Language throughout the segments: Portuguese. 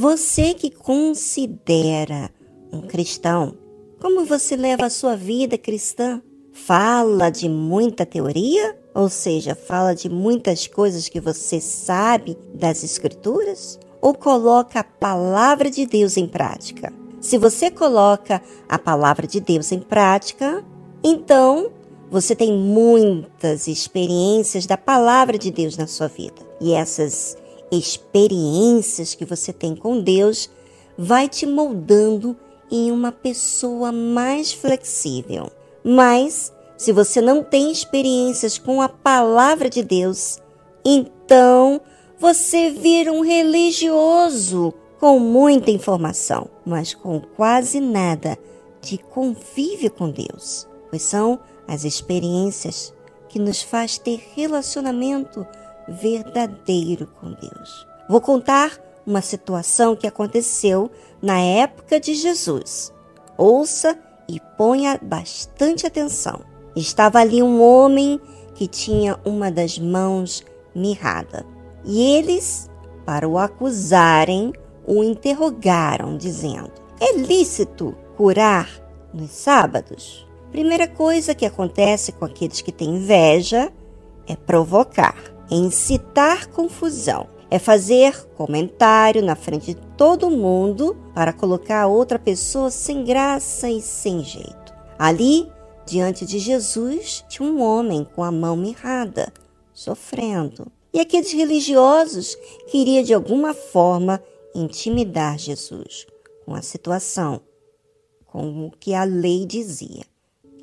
Você que considera um cristão, como você leva a sua vida cristã? Fala de muita teoria? Ou seja, fala de muitas coisas que você sabe das Escrituras? Ou coloca a palavra de Deus em prática? Se você coloca a palavra de Deus em prática, então você tem muitas experiências da palavra de Deus na sua vida. E essas experiências que você tem com Deus vai te moldando em uma pessoa mais flexível. Mas se você não tem experiências com a palavra de Deus, então você vira um religioso com muita informação, mas com quase nada de convívio com Deus, pois são as experiências que nos faz ter relacionamento verdadeiro com Deus. Vou contar uma situação que aconteceu na época de Jesus. Ouça e ponha bastante atenção. Estava ali um homem que tinha uma das mãos mirrada. E eles, para o acusarem, o interrogaram, dizendo: É lícito curar nos sábados? Primeira coisa que acontece com aqueles que têm inveja é provocar, é incitar confusão, é fazer comentário na frente de todo mundo para colocar a outra pessoa sem graça e sem jeito. Ali, diante de Jesus, tinha um homem com a mão mirrada, sofrendo. E aqueles religiosos queriam de alguma forma intimidar Jesus com a situação, com o que a lei dizia.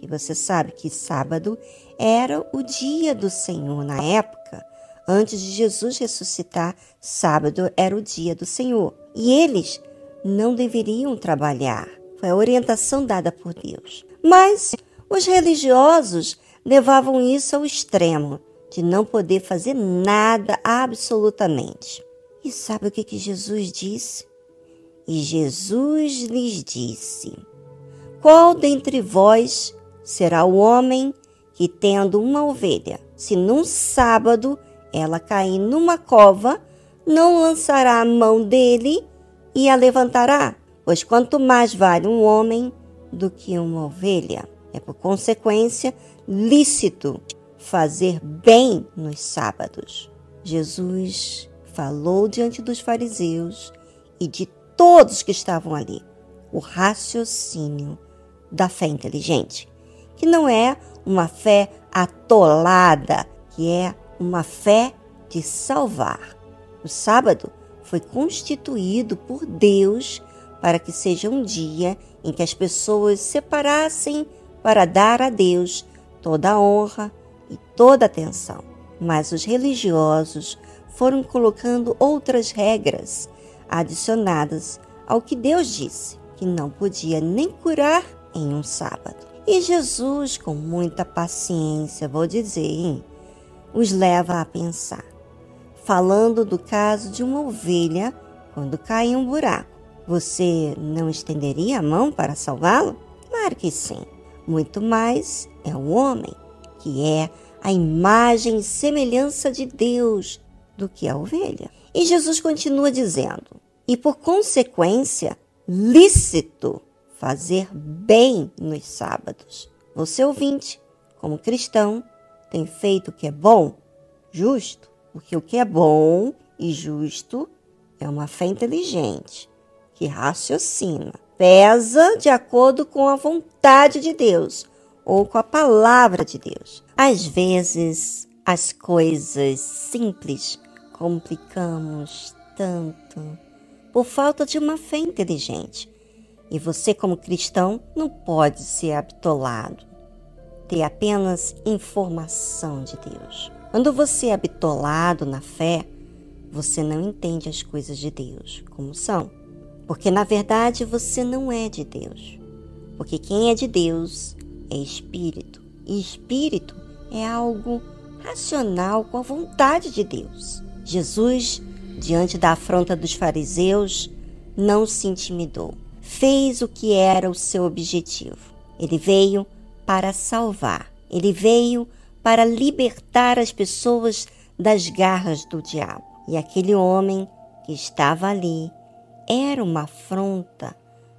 E você sabe que sábado era o dia do Senhor na época. Antes de Jesus ressuscitar, sábado era o dia do Senhor. E eles não deveriam trabalhar. Foi a orientação dada por Deus. Mas os religiosos levavam isso ao extremo de não poder fazer nada absolutamente. E sabe o que, que Jesus disse? E Jesus lhes disse: Qual dentre vós será o homem que, tendo uma ovelha, se num sábado ela cair numa cova, não lançará a mão dele e a levantará? Pois quanto mais vale um homem do que uma ovelha. É por consequência lícito fazer bem nos sábados. Jesus falou diante dos fariseus e de todos que estavam ali o raciocínio da fé inteligente que não é uma fé atolada, que é uma fé de salvar. O sábado foi constituído por Deus para que seja um dia em que as pessoas separassem para dar a Deus toda a honra e toda a atenção. Mas os religiosos foram colocando outras regras adicionadas ao que Deus disse, que não podia nem curar em um sábado. E Jesus, com muita paciência, vou dizer, os leva a pensar, falando do caso de uma ovelha quando cai em um buraco. Você não estenderia a mão para salvá-lo? Claro que sim. Muito mais é o homem, que é a imagem e semelhança de Deus, do que a ovelha. E Jesus continua dizendo: e por consequência, lícito fazer bem nos sábados. Você ouvinte, como cristão, tem feito o que é bom, justo, porque o que é bom e justo é uma fé inteligente, que raciocina, pesa de acordo com a vontade de Deus ou com a palavra de Deus. Às vezes, as coisas simples complicamos tanto por falta de uma fé inteligente. E você, como cristão, não pode ser habitolado, ter apenas informação de Deus. Quando você é habitolado na fé, você não entende as coisas de Deus como são. Porque na verdade você não é de Deus. Porque quem é de Deus é espírito. E espírito é algo racional com a vontade de Deus. Jesus, diante da afronta dos fariseus, não se intimidou fez o que era o seu objetivo. Ele veio para salvar, ele veio para libertar as pessoas das garras do diabo. E aquele homem que estava ali era uma afronta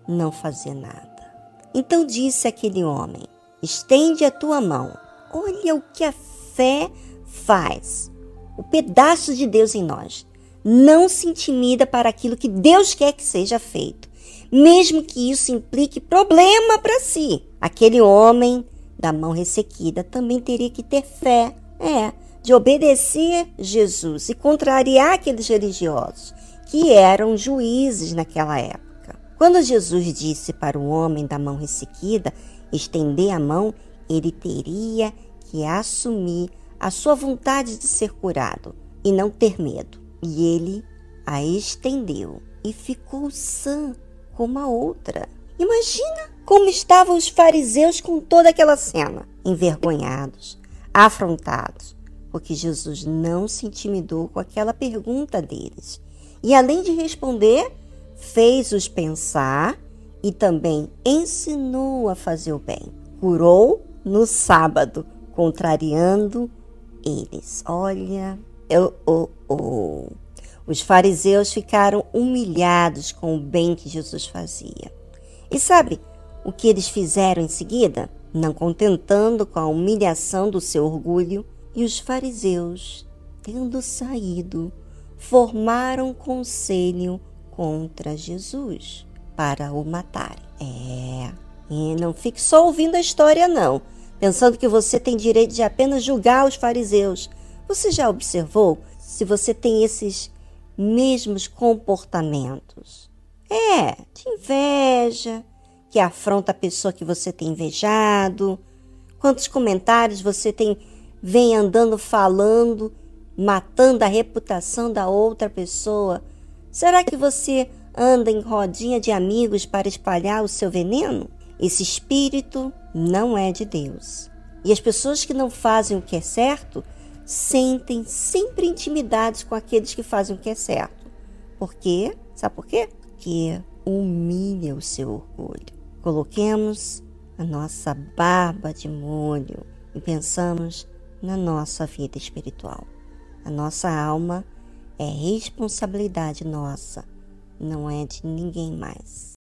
não fazer nada. Então disse aquele homem: Estende a tua mão. Olha o que a fé faz. O pedaço de Deus em nós não se intimida para aquilo que Deus quer que seja feito, mesmo que isso implique problema para si. Aquele homem da mão ressequida também teria que ter fé, é, de obedecer Jesus e contrariar aqueles religiosos que eram juízes naquela época. Quando Jesus disse para o homem da mão ressequida estender a mão, ele teria que assumir a sua vontade de ser curado e não ter medo. E ele a estendeu e ficou sã como a outra. Imagina como estavam os fariseus com toda aquela cena, envergonhados, afrontados, porque Jesus não se intimidou com aquela pergunta deles. E além de responder, fez-os pensar e também ensinou a fazer o bem. Curou no sábado, contrariando eles. Olha, eu, oh, oh. Os fariseus ficaram humilhados com o bem que Jesus fazia. E sabe o que eles fizeram em seguida? Não contentando com a humilhação do seu orgulho, e os fariseus, tendo saído, formaram conselho contra Jesus para o matar. É, e não fique só ouvindo a história, não, pensando que você tem direito de apenas julgar os fariseus. Você já observou se você tem esses mesmos comportamentos? É, de inveja, que afronta a pessoa que você tem invejado. Quantos comentários você tem vem andando falando, matando a reputação da outra pessoa? Será que você anda em rodinha de amigos para espalhar o seu veneno? Esse espírito não é de Deus. E as pessoas que não fazem o que é certo sentem sempre intimidades com aqueles que fazem o que é certo. Por quê? Sabe por quê? Porque humilha o seu orgulho. Coloquemos a nossa barba de molho e pensamos na nossa vida espiritual. A nossa alma é responsabilidade nossa não é de ninguém mais.